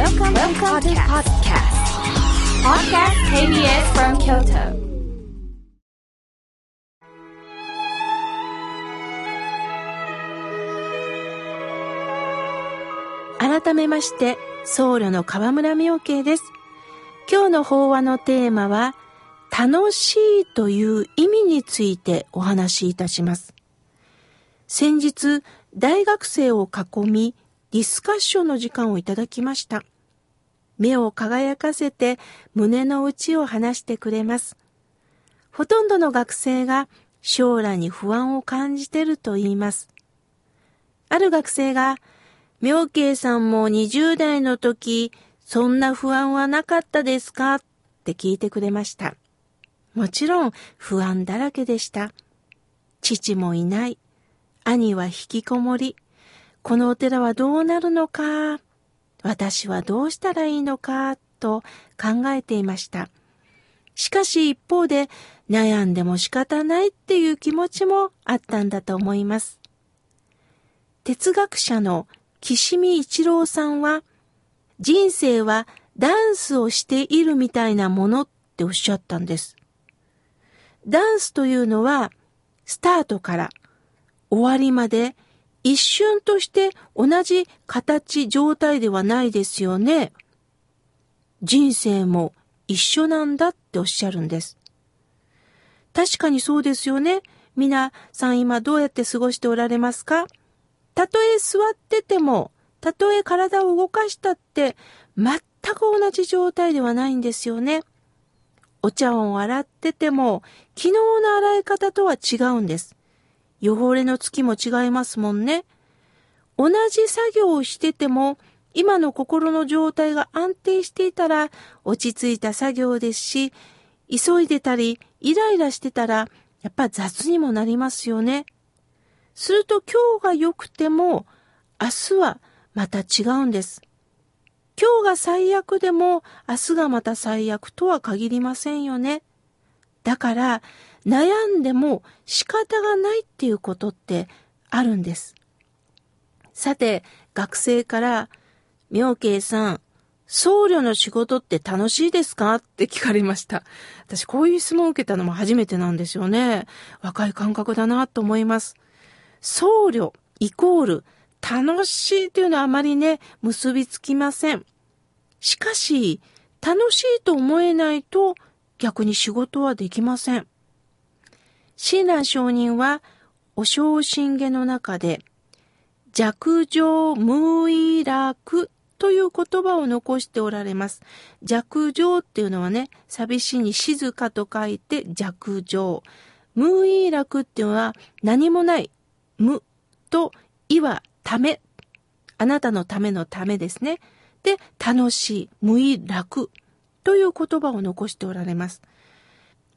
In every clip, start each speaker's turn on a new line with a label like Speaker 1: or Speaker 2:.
Speaker 1: Welcome, Welcome to podcast. Podcast KBS from Kyoto.
Speaker 2: 改めまして、僧侶の河村明慶です。今日の法話のテーマは、楽しいという意味についてお話しいたします。先日、大学生を囲み、ディスカッションの時間をいただきました。目を輝かせて胸の内を話してくれます。ほとんどの学生が将来に不安を感じてると言います。ある学生が、妙慶さんも20代の時、そんな不安はなかったですか？って聞いてくれました。もちろん不安だらけでした。父もいない。兄は引きこもり。このお寺はどうなるのか？私はどうしたらいいのか、と考えていました。しかし一方で悩んでも仕方ないっていう気持ちもあったんだと思います。哲学者の岸見一郎さんは、人生はダンスをしているみたいなものっておっしゃったんです。ダンスというのは、スタートから終わりまで一瞬として同じ形、状態ではないですよね。人生も一緒なんだっておっしゃるんです。確かにそうですよね。皆さん今どうやって過ごしておられますか？たとえ座ってても、たとえ体を動かしたって、全く同じ状態ではないんですよね。お茶碗を洗ってても、昨日の洗い方とは違うんです。汚れの月も違いますもんね。同じ作業をしてても、今の心の状態が安定していたら落ち着いた作業ですし、急いでたり、イライラしてたら、やっぱ雑にもなりますよね。すると今日が良くても、明日はまた違うんです。今日が最悪でも明日がまた最悪とは限りませんよね。だから悩んでも仕方がないっていうことってあるんです。さて、学生から、妙慶さん、僧侶の仕事って楽しいですかって聞かれました。私こういう質問を受けたのも初めてなんですよね。若い感覚だなと思います。僧侶イコール楽しいというのはあまりね、結びつきません。しかし、楽しいと思えないと逆に仕事はできません。親鸞上人は、お正信下の中で、弱情無意楽という言葉を残しておられます。弱情っていうのはね、寂しいに静かと書いて弱情。無意楽っていうのは何もない。無と意はため。あなたのためのためですね。で、楽しい、無意楽という言葉を残しておられます。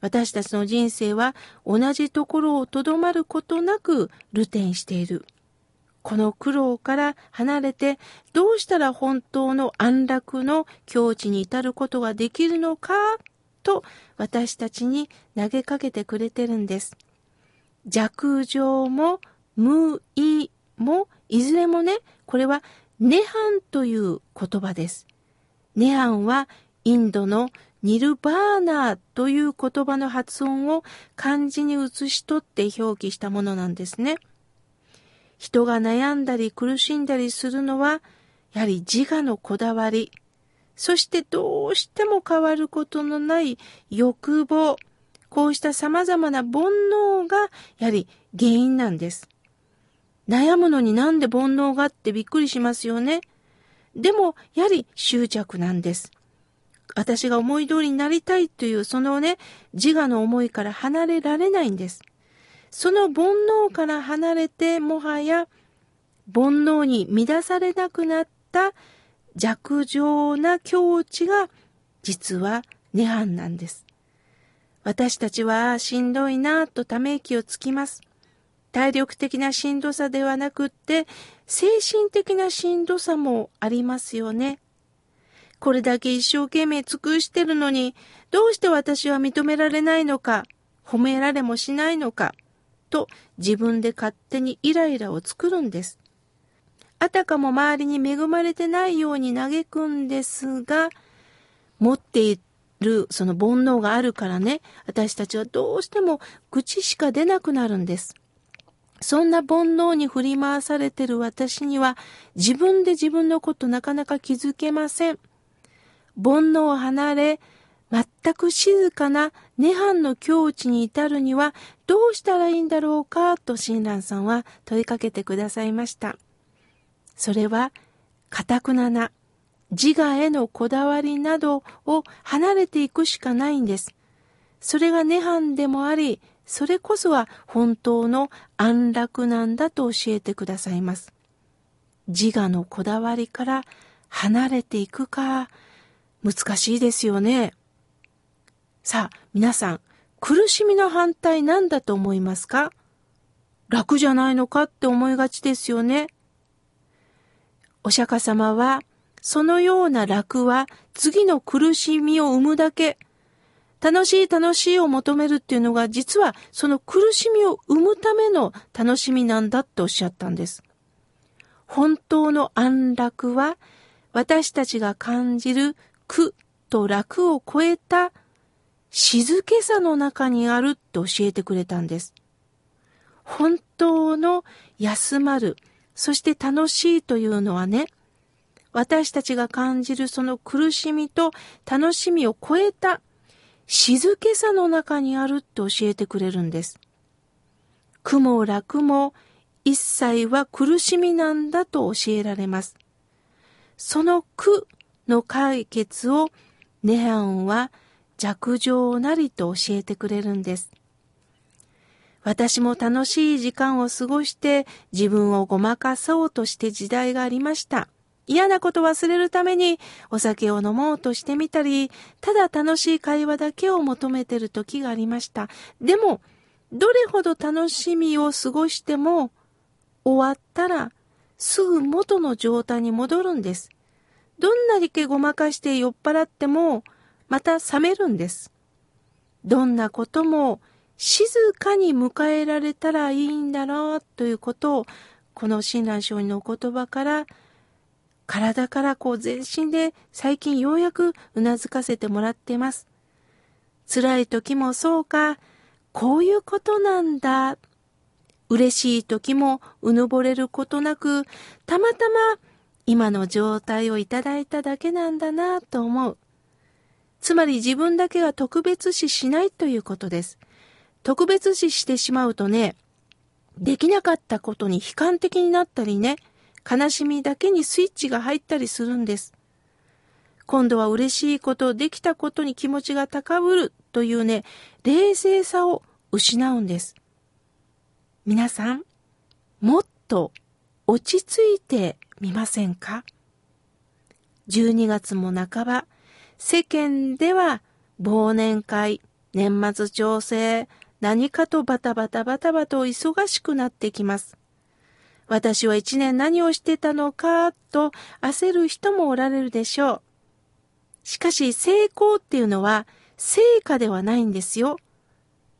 Speaker 2: 私たちの人生は同じところをとどまることなく流転している。この苦労から離れてどうしたら本当の安楽の境地に至ることができるのかと私たちに投げかけてくれてるんです。弱情も無意もいずれもね、これはネハンという言葉です。ネハンはインドのニルバーナーという言葉の発音を漢字に写し取って表記したものなんですね。人が悩んだり苦しんだりするのは、やはり自我のこだわり、そしてどうしても変わることのない欲望、こうした様々な煩悩がやはり原因なんです。悩むのになんで煩悩がってびっくりしますよね。でも、やはり執着なんです。私が思い通りになりたいというそのね、自我の思いから離れられないんです。その煩悩から離れてもはや煩悩に乱されなくなった弱情な境地が実は涅槃なんです。私たちはしんどいなぁとため息をつきます。体力的なしんどさではなくって、精神的なしんどさもありますよね。これだけ一生懸命尽くしてるのに、どうして私は認められないのか、褒められもしないのか、と自分で勝手にイライラを作るんです。あたかも周りに恵まれてないように嘆くんですが、持っているその煩悩があるからね、私たちはどうしても愚痴しか出なくなるんです。そんな煩悩に振り回されてる私には自分で自分のことなかなか気づけません。煩悩を離れ、全く静かな涅槃の境地に至るにはどうしたらいいんだろうかと親鸞さんは問いかけてくださいました。それは、かたくなな、自我へのこだわりなどを離れていくしかないんです。それが涅槃でもあり、それこそは本当の安楽なんだと教えてくださいます。自我のこだわりから離れていくか、難しいですよね。さあ、皆さん、苦しみの反対なんだと思いますか？楽じゃないのかって思いがちですよね。お釈迦様は、そのような楽は次の苦しみを生むだけ。楽しい楽しいを求めるっていうのが実はその苦しみを生むための楽しみなんだっておっしゃったんです。本当の安楽は私たちが感じる苦と楽を超えた静けさの中にあるって教えてくれたんです。本当の休まる、そして楽しいというのはね、私たちが感じるその苦しみと楽しみを超えた静けさの中にあるって教えてくれるんです。苦も楽も一切は苦しみなんだと教えられます。その苦の解決をネハンは弱情なりと教えてくれるんです。私も楽しい時間を過ごして自分をごまかそうとして時代がありました。嫌なこと忘れるためにお酒を飲もうとしてみたり、ただ楽しい会話だけを求めてる時がありました。でも、どれほど楽しみを過ごしても、終わったらすぐ元の状態に戻るんです。どんなにけごまかして酔っ払っても、また冷めるんです。どんなことも静かに迎えられたらいいんだろうということを、この親鸞上人のお言葉から、体からこう全身で最近ようやくうなずかせてもらっています。辛い時もそうか、こういうことなんだ。嬉しい時もうぬぼれることなく、たまたま今の状態をいただいただけなんだなと思う。つまり自分だけは特別視しないということです。特別視してしまうとね、できなかったことに悲観的になったりね、悲しみだけにスイッチが入ったりするんです。今度は嬉しいこと、できたことに気持ちが高ぶるというね、冷静さを失うんです。皆さん、もっと落ち着いてみませんか ?12 月も半ば、世間では忘年会、年末調整、何かとバタバタバタバタ忙しくなってきます。私は一年何をしてたのかと焦る人もおられるでしょう。しかし成功っていうのは成果ではないんですよ。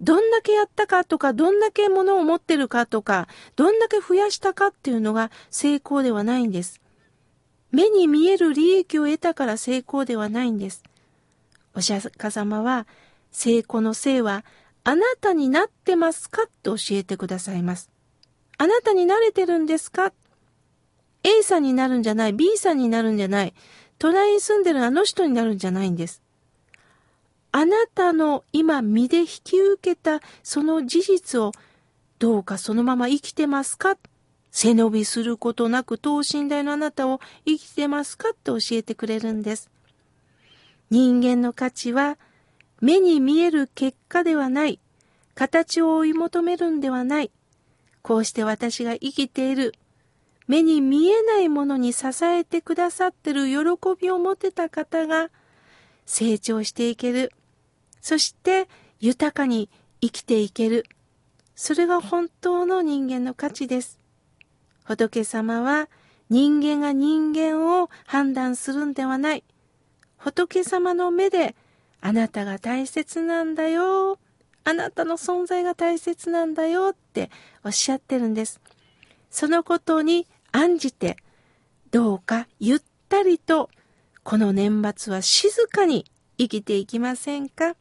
Speaker 2: どんだけやったかとか、どんだけ物を持ってるかとか、どんだけ増やしたかっていうのが成功ではないんです。目に見える利益を得たから成功ではないんです。お釈迦様は、成功のせいはあなたになってますかって教えてくださいます。あなたになれてるんですか ?A さんになるんじゃない、B さんになるんじゃない、隣に住んでるあの人になるんじゃないんです。あなたの今身で引き受けたその事実をどうかそのまま生きてますか？背伸びすることなく等身大のあなたを生きてますか？って教えてくれるんです。人間の価値は目に見える結果ではない、形を追い求めるんではない、こうして私が生きている、目に見えないものに支えてくださってる喜びを持てた方が成長していける。そして豊かに生きていける。それが本当の人間の価値です。仏様は人間が人間を判断するんではない。仏様の目であなたが大切なんだよ。あなたの存在が大切なんだよっておっしゃってるんです。そのことに案じて、どうかゆったりとこの年末は静かに生きていきませんか？